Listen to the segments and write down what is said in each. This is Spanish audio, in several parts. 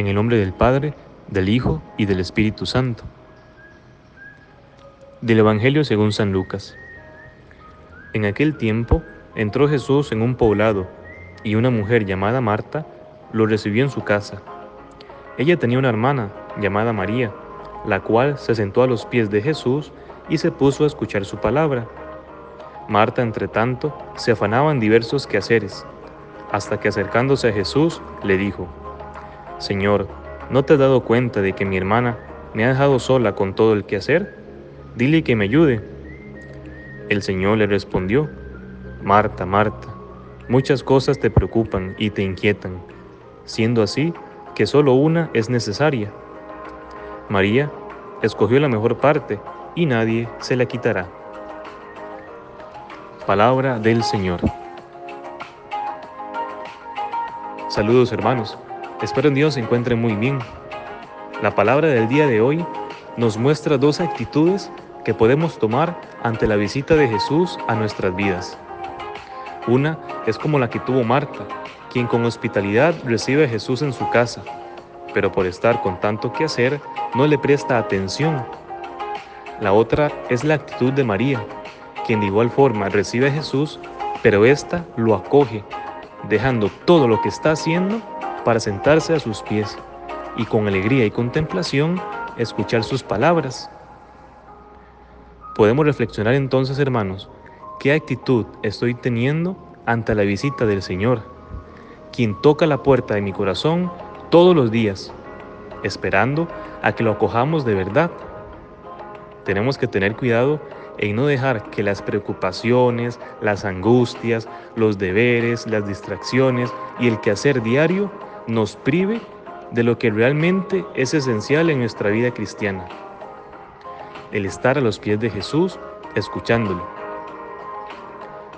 En el nombre del Padre, del Hijo y del Espíritu Santo. Del Evangelio según San Lucas. En aquel tiempo entró Jesús en un poblado y una mujer llamada Marta lo recibió en su casa. Ella tenía una hermana llamada María, la cual se sentó a los pies de Jesús y se puso a escuchar su palabra. Marta, entre tanto, se afanaba en diversos quehaceres, hasta que acercándose a Jesús le dijo, Señor, ¿no te has dado cuenta de que mi hermana me ha dejado sola con todo el quehacer? Dile que me ayude. El Señor le respondió, Marta, Marta, muchas cosas te preocupan y te inquietan, siendo así que solo una es necesaria. María escogió la mejor parte y nadie se la quitará. Palabra del Señor. Saludos hermanos, espero en Dios se encuentren muy bien. La palabra del día de hoy nos muestra dos actitudes que podemos tomar ante la visita de Jesús a nuestras vidas. Una es como la que tuvo Marta, quien con hospitalidad recibe a Jesús en su casa, pero por estar con tanto que hacer no le presta atención. La otra es la actitud de María, quien de igual forma recibe a Jesús, pero ésta lo acoge, dejando todo lo que está haciendo para sentarse a sus pies y con alegría y contemplación escuchar sus palabras. Podemos reflexionar entonces, hermanos, qué actitud estoy teniendo ante la visita del Señor, quien toca la puerta de mi corazón todos los días, esperando a que lo acojamos de verdad. Tenemos que tener cuidado en no dejar que las preocupaciones, las angustias, los deberes, las distracciones y el quehacer diario nos prive de lo que realmente es esencial en nuestra vida cristiana. El estar a los pies de Jesús escuchándolo.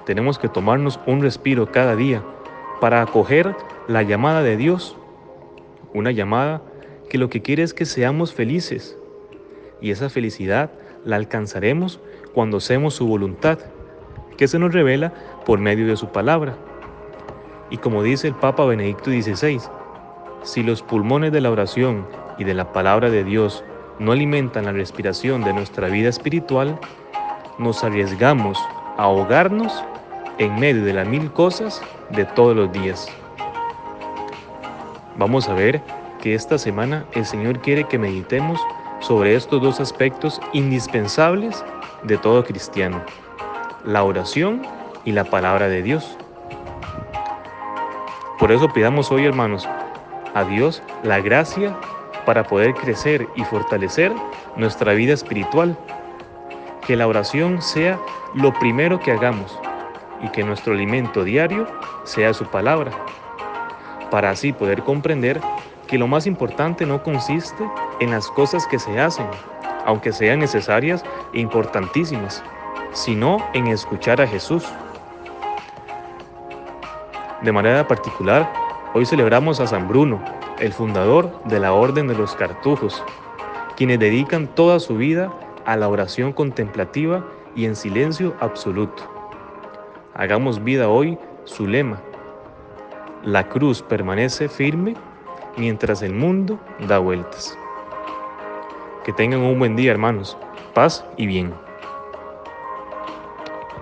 Tenemos que tomarnos un respiro cada día para acoger la llamada de Dios. Una llamada que lo que quiere es que seamos felices. Y esa felicidad la alcanzaremos cuando hacemos su voluntad, que se nos revela por medio de su palabra. Y como dice el Papa Benedicto XVI, si los pulmones de la oración y de la palabra de Dios no alimentan la respiración de nuestra vida espiritual, nos arriesgamos a ahogarnos en medio de las mil cosas de todos los días. Vamos a ver que esta semana el Señor quiere que meditemos sobre estos dos aspectos indispensables de todo cristiano, la oración y la palabra de Dios. Por eso pidamos hoy, hermanos, a Dios la gracia para poder crecer y fortalecer nuestra vida espiritual. Que la oración sea lo primero que hagamos y que nuestro alimento diario sea su palabra, para así poder comprender que lo más importante no consiste en las cosas que se hacen, aunque sean necesarias e importantísimas, sino en escuchar a Jesús. De manera particular, hoy celebramos a San Bruno, el fundador de la Orden de los Cartujos, quienes dedican toda su vida a la oración contemplativa y en silencio absoluto. Hagamos vida hoy su lema. La cruz permanece firme mientras el mundo da vueltas. Que tengan un buen día, hermanos. Paz y bien.